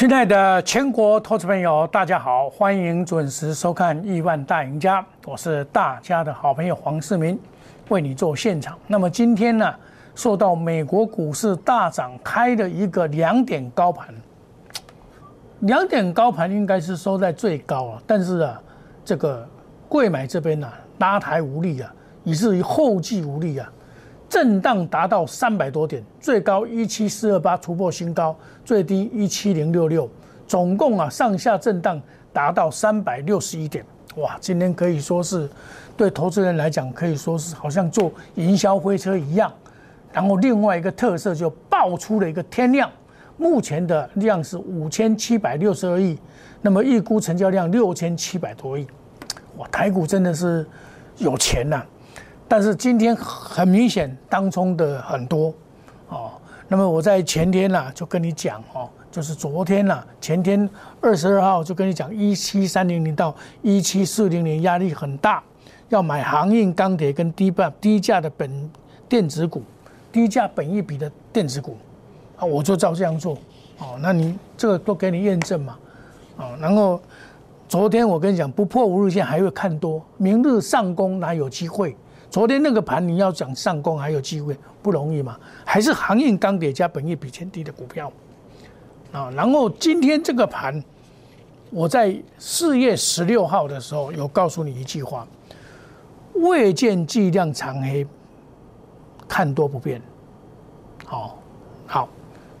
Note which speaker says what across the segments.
Speaker 1: 亲爱的全国投资朋友，大家好，欢迎准时收看《亿万大赢家》，我是大家的好朋友黄世明，为你做现场。那么今天呢，受到美国股市大涨开的一个两点高盘，两点高盘应该是收在最高啊，但是啊，这个贵买这边呢拉抬无力啊，以至于后继无力啊。震荡达到三百多点，最高一七四二八突破新高，最低一七零六六，总共啊上下震荡达到三百六十一点。哇，今天可以说是对投资人来讲，可以说是好像坐营销飞车一样。然后另外一个特色就爆出了一个天量，目前的量是五千七百六十二亿，那么预估成交量六千七百多亿。哇，台股真的是有钱呐！但是今天很明显，当冲的很多，哦，那么我在前天呢就跟你讲哦，就是昨天呢，前天二十二号就跟你讲，一七三零零到一七四零零压力很大，要买航运、钢铁跟低半低价的本电子股，低价本一比的电子股，啊，我就照这样做，哦，那你这个都给你验证嘛，哦，然后昨天我跟你讲，不破五日线还会看多，明日上攻哪有机会？昨天那个盘，你要讲上攻还有机会，不容易嘛？还是航运、钢铁加本业比前低的股票啊？然后今天这个盘，我在四月十六号的时候有告诉你一句话：未见巨量长黑，看多不变。好，好，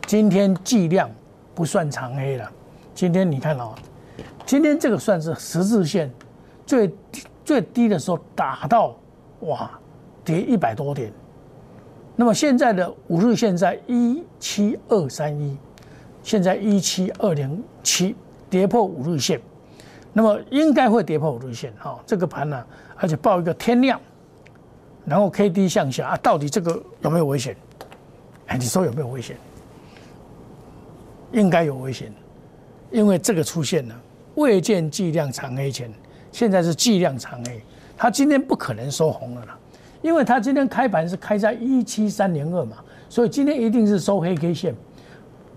Speaker 1: 今天计量不算长黑了。今天你看哦，今天这个算是十字线最最低的时候打到。哇，跌一百多点，那么现在的五日线在一七二三一，现在一七二零七，跌破五日线，那么应该会跌破五日线哈。这个盘呢，而且报一个天量，然后 K D 向下啊，到底这个有没有危险？哎，你说有没有危险？应该有危险，因为这个出现了未见计量长黑前，现在是计量长黑。它今天不可能收红了啦，因为它今天开盘是开在一七三零二嘛，所以今天一定是收黑 K 线，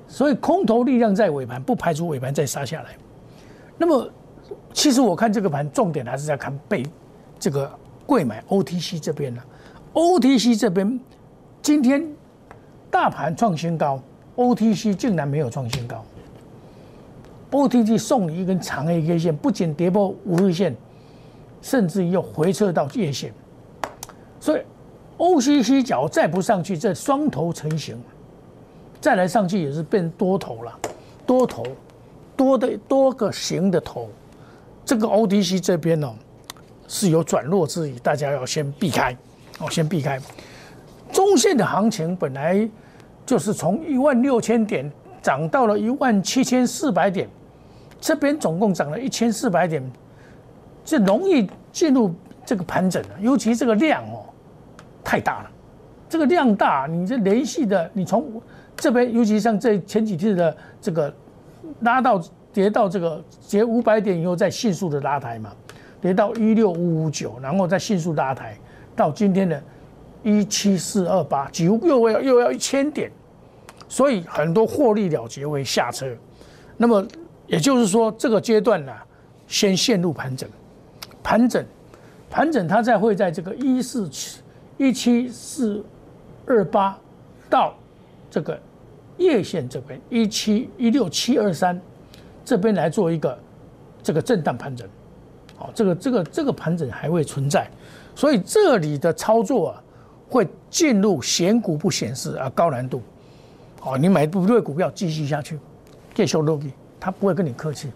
Speaker 1: 所以空头力量在尾盘，不排除尾盘再杀下来。那么，其实我看这个盘重点还是在看被这个贵买 OTC 这边呢，OTC 这边今天大盘创新高，OTC 竟然没有创新高，OTC 送你一根长黑 K 线，不仅跌破五日线。甚至又回撤到界线，所以 OCC 脚再不上去，这双头成型，再来上去也是变多头了，多头多的多个形的头，这个 OTC 这边呢是有转弱之意，大家要先避开，哦，先避开。中线的行情本来就是从一万六千点涨到了一万七千四百点，这边总共涨了一千四百点。这容易进入这个盘整了，尤其这个量哦太大了，这个量大，你这连续的，你从这边，尤其像这前几天的这个拉到跌到这个跌五百点以后，再迅速的拉抬嘛，跌到一六五五九，然后再迅速拉抬到今天的一七四二八，几乎又要又要一千点，所以很多获利了结为下车，那么也就是说这个阶段呢，先陷入盘整。盘整，盘整，它再会在这个一四七一七四二八到这个叶线这边一七一六七二三这边来做一个这个震荡盘整，好，这个这个这个盘整还会存在，所以这里的操作啊会进入选股不显示啊高难度，好，你买不对股票继续下去，继续落去，他不会跟你客气。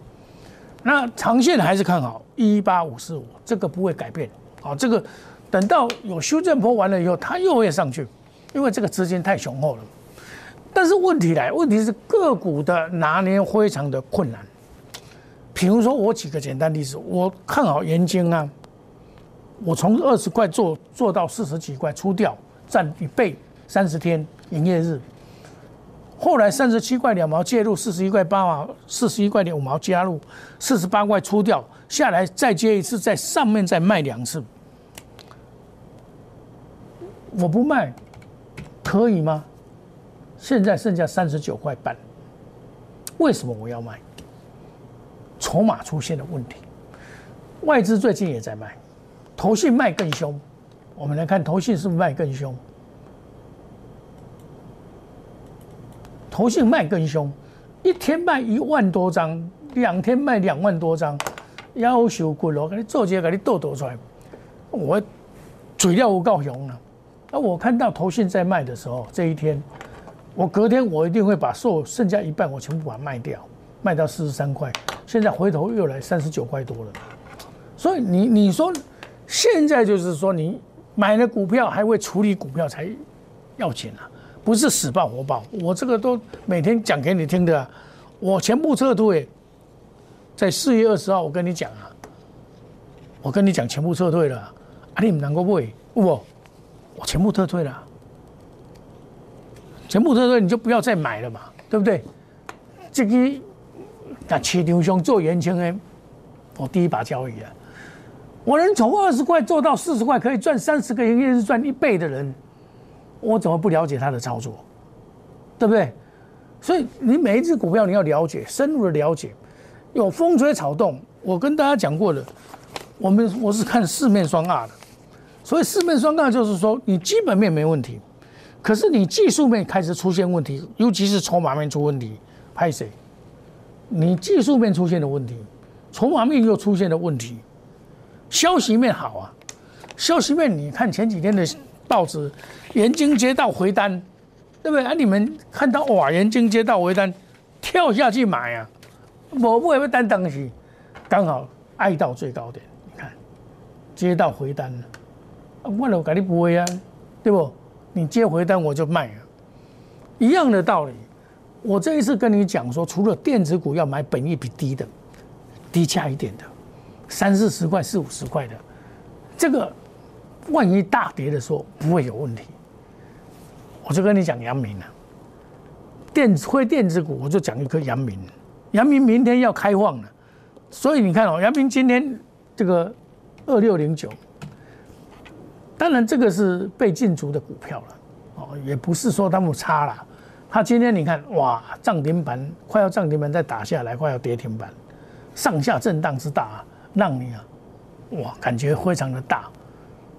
Speaker 1: 那长线还是看好一八五四五，这个不会改变。好，这个等到有修正波完了以后，它又会上去，因为这个资金太雄厚了。但是问题来，问题是个股的拿捏非常的困难。比如说，我举个简单例子，我看好盐津啊，我从二十块做做到四十几块出掉，占一倍，三十天营业日。后来三十七块两毛介入，四十一块八毛，四十一块点五毛加入，四十八块出掉，下来再接一次，在上面再卖两次，我不卖，可以吗？现在剩下三十九块半，为什么我要卖？筹码出现了问题，外资最近也在卖，投信卖更凶。我们来看投信是不是卖更凶？投信卖更凶，一天卖一万多张，两天卖两万多张，要求贵咯，给你做些给你抖抖出来，我嘴料我高雄了。那我看到投信在卖的时候，这一天，我隔天我一定会把所剩下一半我全部把它卖掉，卖到四十三块。现在回头又来三十九块多了，所以你你说现在就是说你买了股票还会处理股票才要钱啊，不是死报活报。我这个都每天讲给你听的，我全部撤退，在四月二十号我跟你讲啊，我跟你讲全部撤退了，啊你们能够不会？我全部撤退了，全部撤退你就不要再买了嘛，对不对？这个。那市场上做圆圈的，我第一把交易啊！我能从二十块做到四十块，可以赚三十个营业日赚一倍的人，我怎么不了解他的操作？对不对？所以你每一只股票你要了解，深入的了解。有风吹草动，我跟大家讲过的，我们我是看四面双二的。所以四面双二就是说，你基本面没问题，可是你技术面开始出现问题，尤其是筹码面出问题，拍谁？你技术面出现的问题，筹码面又出现了问题，消息面好啊，消息面你看前几天的报纸，元金接到回单，对不对啊？你们看到哇，元金接到回单，跳下去买啊，我不会单东西，刚好挨到最高点，你看接到回单了，问了我肯定不会啊，对不？你接回单我就卖啊，一样的道理。我这一次跟你讲说，除了电子股要买本益比低的、低价一点的，三四十块、四五十块的，这个万一大跌的时候不会有问题。我就跟你讲阳明了，电子会电子股，我就讲一颗阳明。阳明明天要开放了，所以你看哦，阳明今天这个二六零九，当然这个是被禁足的股票了，哦，也不是说他们差了。他今天你看哇，涨停板快要涨停板再打下来，快要跌停板，上下震荡之大，让你啊，哇，感觉非常的大，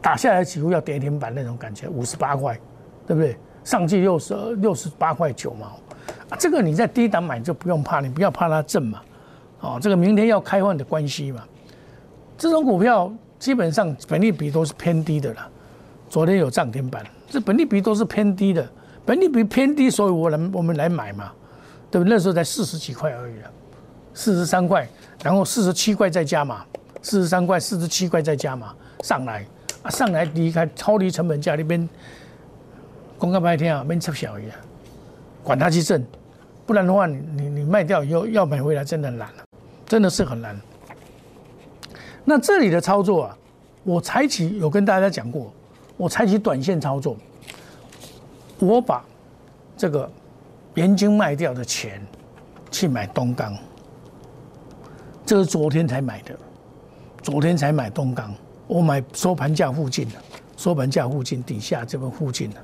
Speaker 1: 打下来几乎要跌停板那种感觉，五十八块，对不对？上去六十六十八块九毛，啊，这个你在低档买就不用怕，你不要怕它震嘛，哦，这个明天要开放的关系嘛，这种股票基本上本利比都是偏低的了，昨天有涨停板，这本利比都是偏低的。本利比偏低，所以我来我们来买嘛，对不对？那时候才四十几块而已啊，四十三块，然后四十七块再加嘛，四十三块、四十七块再加嘛，上来，上来离开超离成本价那边，公告白天啊，没撤小一啊，管它去挣，不然的话，你你你卖掉以后要买回来真的难了，真的是很难。那这里的操作啊，我采取有跟大家讲过，我采取短线操作。我把这个盐金卖掉的钱去买东钢，这是昨天才买的，昨天才买东钢，我买收盘价附近的，收盘价附近底下这个附近的，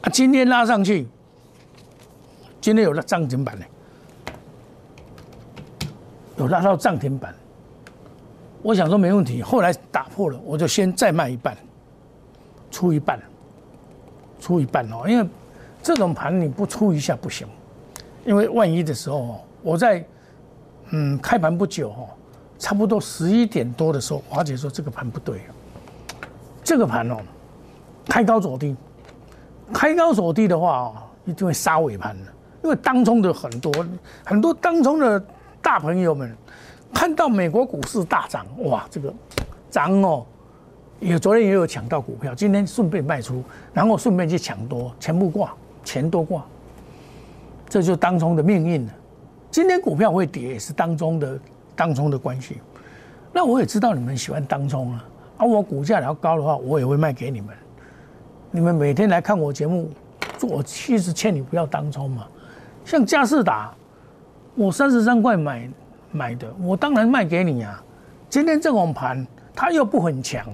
Speaker 1: 啊，今天拉上去，今天有了涨停板呢，有拉到涨停板，我想说没问题，后来打破了，我就先再卖一半，出一半。出一半哦，因为这种盘你不出一下不行，因为万一的时候哦，我在嗯开盘不久哦，差不多十一点多的时候，华姐说这个盘不对，这个盘哦开高走低，开高走低的话哦，一定会杀尾盘的，因为当中的很多很多当中的大朋友们看到美国股市大涨，哇，这个涨哦。也昨天也有抢到股票，今天顺便卖出，然后顺便去抢多，全部挂，钱多挂，这就是当中的命运了。今天股票会跌，也是当中的当中的关系。那我也知道你们喜欢当中啊，啊，我股价要高的话，我也会卖给你们。你们每天来看我节目，我其实劝你不要当冲嘛。像嘉士达，我三十三块买买的，我当然卖给你啊。今天这种盘，它又不很强。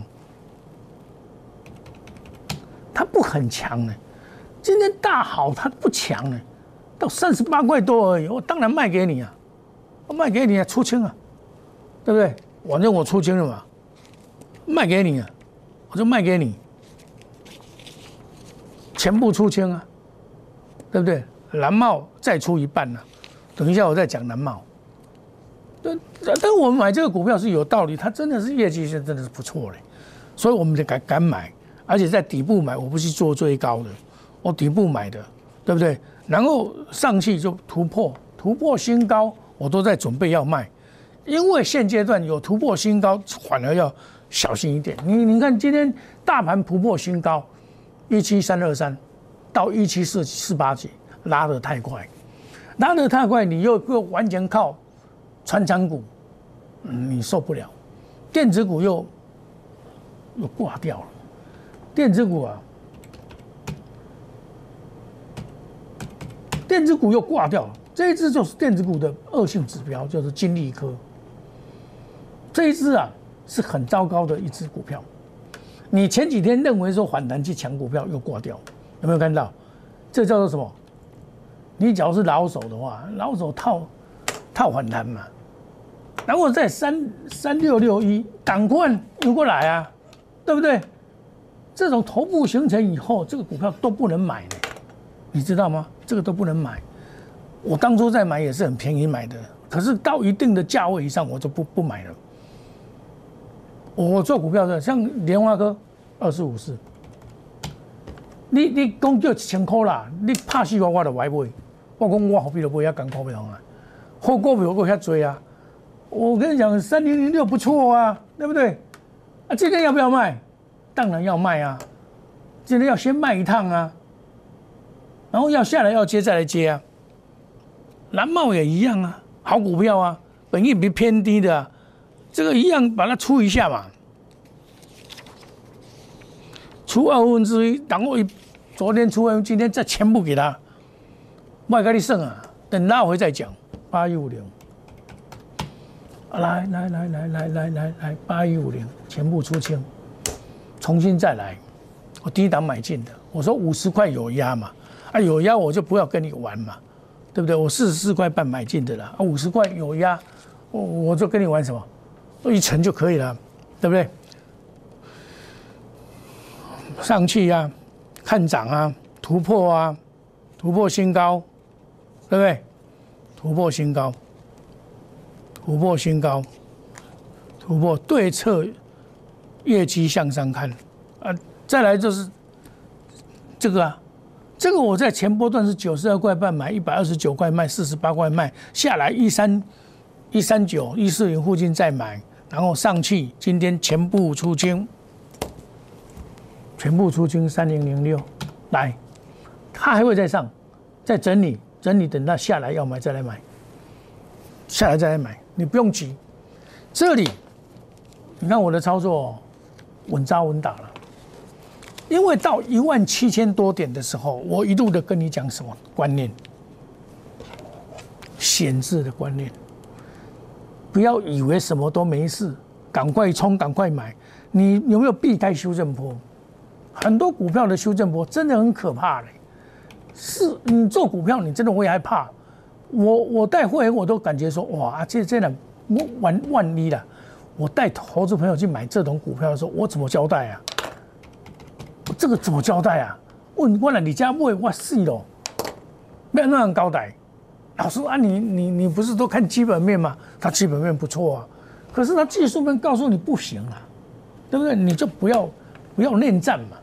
Speaker 1: 它不很强呢，今天大好它不强呢，到三十八块多而已，我当然卖给你啊，卖给你啊，出清啊，对不对？反正我出清了嘛，卖给你啊，我就卖给你，全部出清啊，对不对？蓝帽再出一半呢，等一下我再讲蓝帽。但但我们买这个股票是有道理，它真的是业绩是真的是不错嘞，所以我们就敢敢买，而且在底部买，我不是做最高的，我底部买的，对不对？然后上去就突破，突破新高，我都在准备要卖，因为现阶段有突破新高，反而要小心一点。你你看今天大盘突破新高，一七三二三到一七四四八几，拉得太快，拉得太快，你又又完全靠。穿长股，你受不了；电子股又又挂掉了。电子股啊，电子股又挂掉了。这一只就是电子股的恶性指标，就是金利科。这一只啊是很糟糕的一只股票。你前几天认为说反弹去抢股票又挂掉，有没有看到？这叫做什么？你只要是老手的话，老手套。套反弹嘛，然后在三三六六一，赶快游过来啊，对不对？这种头部形成以后，这个股票都不能买的，你知道吗？这个都不能买。我当初在买也是很便宜买的，可是到一定的价位以上，我就不不买了。我做股票的，像莲花哥二四五四，你你讲叫一千块啦，你怕死我我就买买，我讲我何必都不要赶股票啊？后过不有过下追啊！我跟你讲，三零零六不错啊，对不对？啊，今天要不要卖？当然要卖啊！今天要先卖一趟啊，然后要下来要接再来接啊。蓝茂也一样啊，好股票啊，本益比偏低的，这个一样把它出一下嘛，出二分之一，然后一昨天出完，今天再全部给他，卖给你剩啊，等拉回再讲。八一五零，来来来来来来来来，八一五零全部出清，重新再来。我低档买进的，我说五十块有压嘛，啊有压我就不要跟你玩嘛，对不对？我四十四块半买进的啦，啊五十块有压，我我就跟你玩什么，一层就可以了，对不对？上去啊，看涨啊，突破啊，突破新高，对不对？突破新高，突破新高，突破对侧业绩向上看，啊，再来就是这个啊，这个我在前波段是九十二块半买，一百二十九块卖，四十八块卖下来一三一三九一四零附近再买，然后上去，今天全部出清，全部出清三零零六，来，它还会再上，再整理。整理等到下来要买再来买，下来再来买，你不用急。这里，你看我的操作稳扎稳打了，因为到一万七千多点的时候，我一路的跟你讲什么观念，闲置的观念，不要以为什么都没事，赶快冲，赶快买。你有没有避开修正波？很多股票的修正波真的很可怕嘞。是你做股票，你真的会害怕。我我带会员，我都感觉说，哇，这这样，我万万一了，我带投资朋友去买这种股票的时候，我怎么交代啊？这个怎么交代啊？问问了你家会我死了，没有那样交代。老师啊，你你你不是都看基本面吗？它基本面不错啊，可是它技术面告诉你不行啊，对不对？你就不要不要恋战嘛，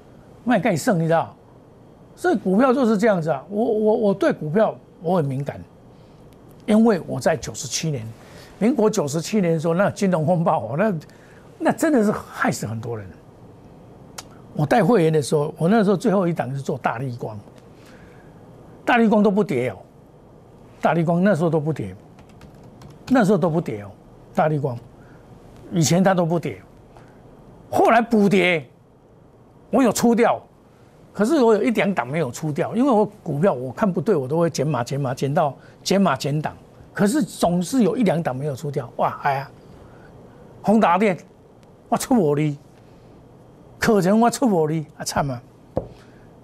Speaker 1: 卖盖胜，你知道？所以股票就是这样子啊，我我我对股票我很敏感，因为我在九十七年，民国九十七年的时候，那金融风暴，那那真的是害死很多人。我带会员的时候，我那时候最后一档是做大力光，大力光都不跌哦，大力光那时候都不跌，那时候都不跌哦，大力光以前它都不跌，后来补跌，我有出掉。可是我有一两档没有出掉，因为我股票我看不对，我都会减码减码减到减码减档。可是总是有一两档没有出掉，哇，哎呀，宏达电，我出我力，可成我出无力，啊惨啊！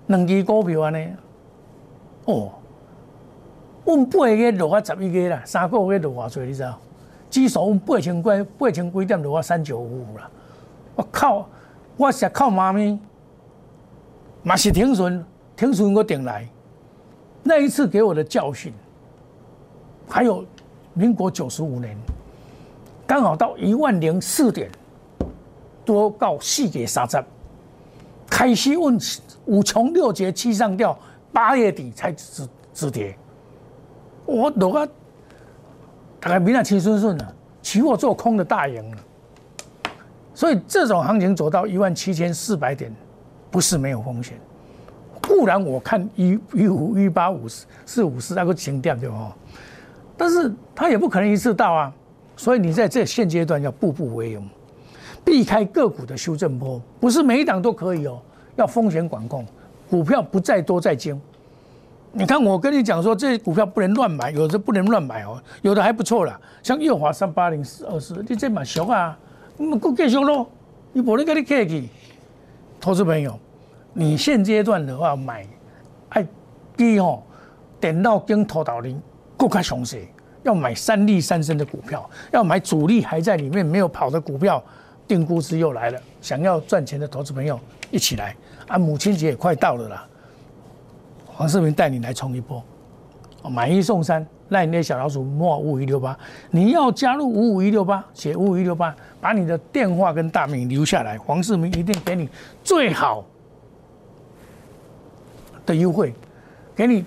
Speaker 1: 两支股票安尼，哦，阮八月落啊十一月啦，三个月落偌济，你知道？指数阮八千几八千几点落啊三九五五啦。我靠！我是靠妈咪，嘛是停顺，停顺我顶来。那一次给我的教训，还有民国九十五年，刚好到一万零四点，多告四给杀十，开西问五穷六绝七上吊，八月底才止止跌。我落个大概明仔七顺顺了，期货做空的大赢了。所以这种行情走到一万七千四百点，不是没有风险。固然我看一一五一八五四四五四那个情调就哦，但是它也不可能一次到啊。所以你在这现阶段要步步为营，避开个股的修正波，不是每一档都可以哦，要风险管控，股票不在多在精。你看我跟你讲说，这股票不能乱买，有的不能乱买哦，有的还不错啦，像月华三八零四二四，你这蛮俗啊，那够继续咯，你无你跟你客气，投资朋友，你现阶段的话买，哎，第一哦，点到跟头导零够开熊市，要买三利三升的股票，要买主力还在里面没有跑的股票，定估值又来了，想要赚钱的投资朋友一起来啊，母亲节也快到了啦。黄世明带你来冲一波，买一送三，赖那小老鼠莫五五一六八，你要加入五五一六八，写五五一六八，把你的电话跟大名留下来，黄世明一定给你最好的优惠，给你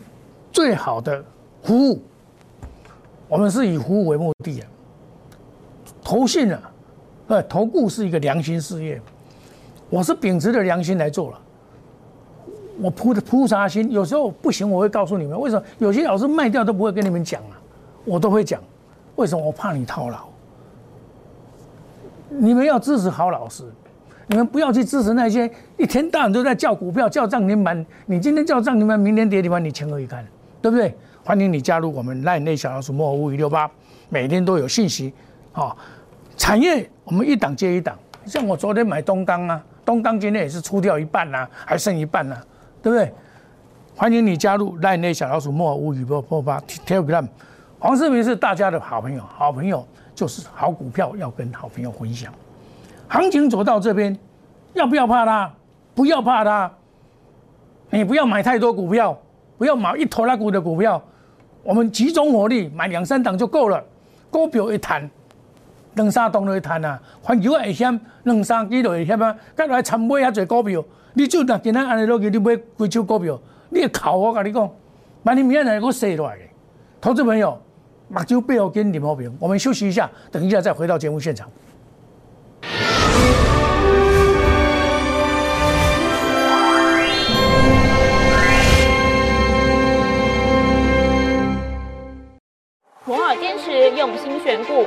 Speaker 1: 最好的服务。我们是以服务为目的啊，投信啊，呃，投顾是一个良心事业，我是秉持着良心来做了。我铺的铺啥心？有时候不行，我会告诉你们为什么。有些老师卖掉都不会跟你们讲啊，我都会讲。为什么？我怕你套牢。你们要支持好老师，你们不要去支持那些一天到晚都在叫股票、叫涨停板。你今天叫涨停板，明天跌停板，你情何以堪？对不对？欢迎你加入我们赖内小老鼠莫五五六八，每天都有信息。啊，产业我们一档接一档。像我昨天买东钢啊，东钢今天也是出掉一半啊，还剩一半啊。对不对？欢迎你加入赖内小老鼠莫无语波波巴 Telegram。黄世明是大家的好朋友，好朋友就是好股票要跟好朋友分享。行情走到这边，要不要怕它？不要怕它。你不要买太多股票，不要买一头拉股的股票。我们集中火力买两三档就够了。股票一谈，两三档就会赚啊。环球也会险，两三几就危险啊。再来参买遐侪股票。你就那今天安尼落去，你买几手股票？你考我跟你讲，万一明天来我洗落来的。投资朋友，目睭背后跟李茂平，我们休息一下，等一下再回到节目现场。
Speaker 2: 摩尔坚持用心选股，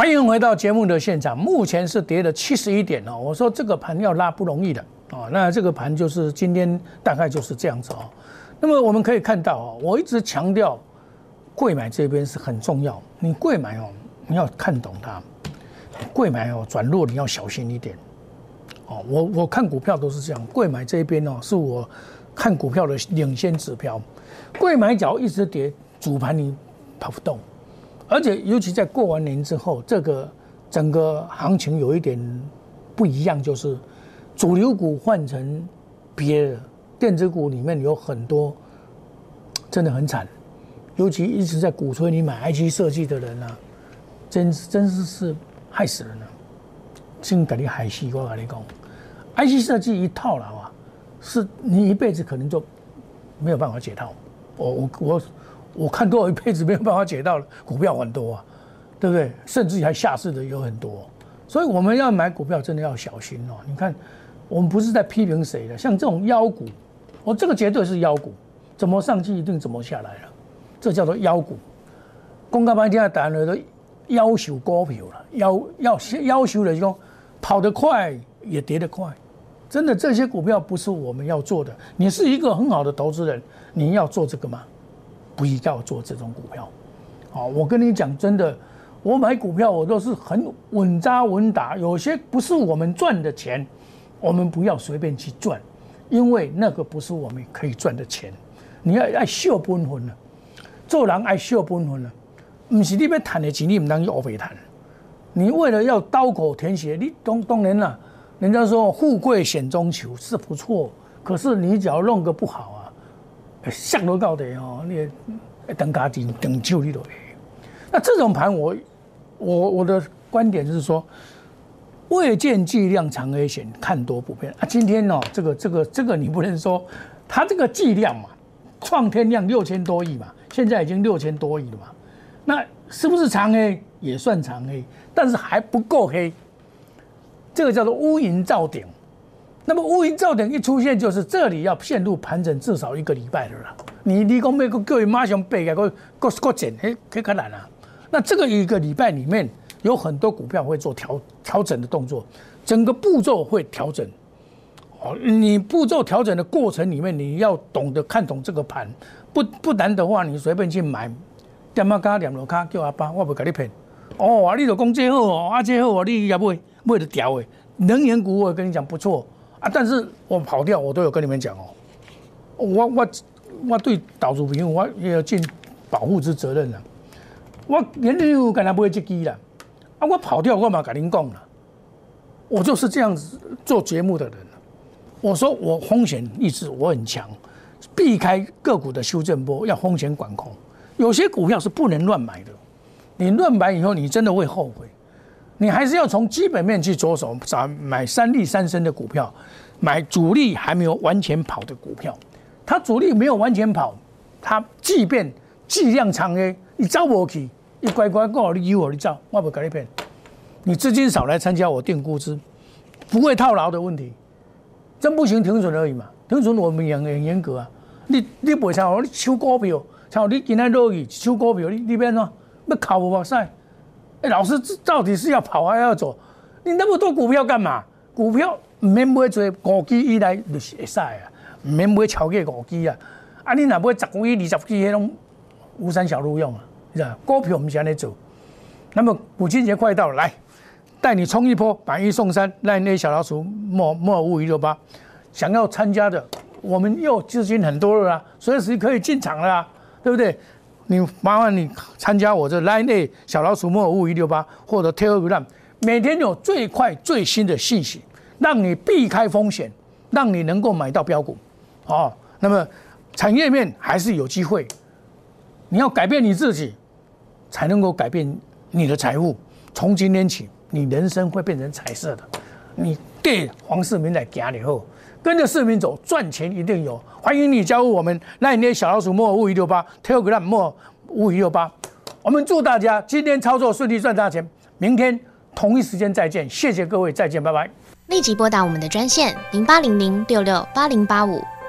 Speaker 1: 欢迎回到节目的现场。目前是跌了七十一点哦。我说这个盘要拉不容易的哦。那这个盘就是今天大概就是这样子哦。那么我们可以看到哦，我一直强调，贵买这边是很重要。你贵买哦，你要看懂它。贵买哦，转弱你要小心一点哦。我我看股票都是这样，贵买这边哦，是我看股票的领先指标。贵买脚一直跌，主盘你跑不动。而且，尤其在过完年之后，这个整个行情有一点不一样，就是主流股换成别的电子股里面有很多真的很惨，尤其一直在鼓吹你买 IC 设计的人啊，真是真是是害死人了。先给你害死，我跟你讲，IC 设计一套牢啊，是你一辈子可能就没有办法解套。我我我我看多少一辈子没有办法解到了，股票很多啊，对不对？甚至还下市的有很多，所以我们要买股票真的要小心哦。你看，我们不是在批评谁的，像这种妖股，我这个绝对是妖股，怎么上去一定怎么下来了，这叫做妖股。公告半天打了都要求股票了，要要要求的就说。跑得快也跌得快，真的这些股票不是我们要做的。你是一个很好的投资人，你要做这个吗？不要做这种股票。好，我跟你讲，真的，我买股票我都是很稳扎稳打。有些不是我们赚的钱，我们不要随便去赚，因为那个不是我们可以赚的钱。你要爱笑本分了，做人爱笑本分了，不是你要赚的钱，你唔当去乌白赚。你为了要刀口舔血，你当当然了，人家说富贵险中求是不错，可是你只要弄个不好啊，向都到底哦，你等家庭等救你都。那这种盘，我我我的观点是说，未见计量长 A 险看多不变啊。今天哦，这个这个这个你不能说，它这个计量嘛，创天量六千多亿嘛，现在已经六千多亿了嘛，那是不是长 A 也算长 A？但是还不够黑，这个叫做乌云罩顶。那么乌云罩顶一出现，就是这里要陷入盘整至少一个礼拜的了。你你讲美国各位马上背个个个个减，嘿，可可难啊。那这个一个礼拜里面，有很多股票会做调调整的动作，整个步骤会调整。哦，你步骤调整的过程里面，你要懂得看懂这个盘，不不然的话，你随便去买，点么加点落卡叫阿爸，我不给你骗。哦，啊，你都讲这好哦，啊，这好哦，你也买买得掉诶。能源股我跟你讲不错啊，但是我跑掉，我都有跟你们讲哦。我我我对岛主朋友我也要尽保护之责任了。我连你有跟他买这机了，啊，我跑掉我嘛跟您讲了。我就是这样子做节目的人我说我风险意识我很强，避开个股的修正波，要风险管控。有些股票是不能乱买的。你乱买以后，你真的会后悔。你还是要从基本面去着手，找买三利三升的股票，买主力还没有完全跑的股票。它主力没有完全跑，它即便计量长 A，你招不起，你乖乖跟我你有我你招，我不给你骗。你资金少来参加我定估值，不会套牢的问题。真不行停损而已嘛，停损我们严很严格啊。你你不会像我你抽股票，像你今天落雨抽股票，你你变喏。那考我哇塞！哎，老师，这到底是要跑还要走？你那么多股票干嘛？股票唔免买做五 G 以来就是会使啊，唔免买超过五 G 啊。啊，你若买十 G、二十 G，迄种无山小路用啊，是吧？股票唔是安尼做。那么母亲节快到，来带你冲一波，买一送三，那那小老鼠莫莫五一六八，想要参加的，我们又资金很多了啦，随时可以进场了，对不对？你麻烦你参加我这 Line A 小老鼠莫五五一六八或者 Telegram，每天有最快最新的信息，让你避开风险，让你能够买到标股。哦，那么产业面还是有机会，你要改变你自己，才能够改变你的财富。从今天起，你人生会变成彩色的。你对黄世明来讲以后。跟着视频走，赚钱一定有。欢迎你加入我们，那你小老鼠莫五一六八，Telegram 莫五一六八。我们祝大家今天操作顺利，赚大钱。明天同一时间再见，谢谢各位，再见，拜拜。
Speaker 3: 立即拨打我们的专线零八零零六六八零八五。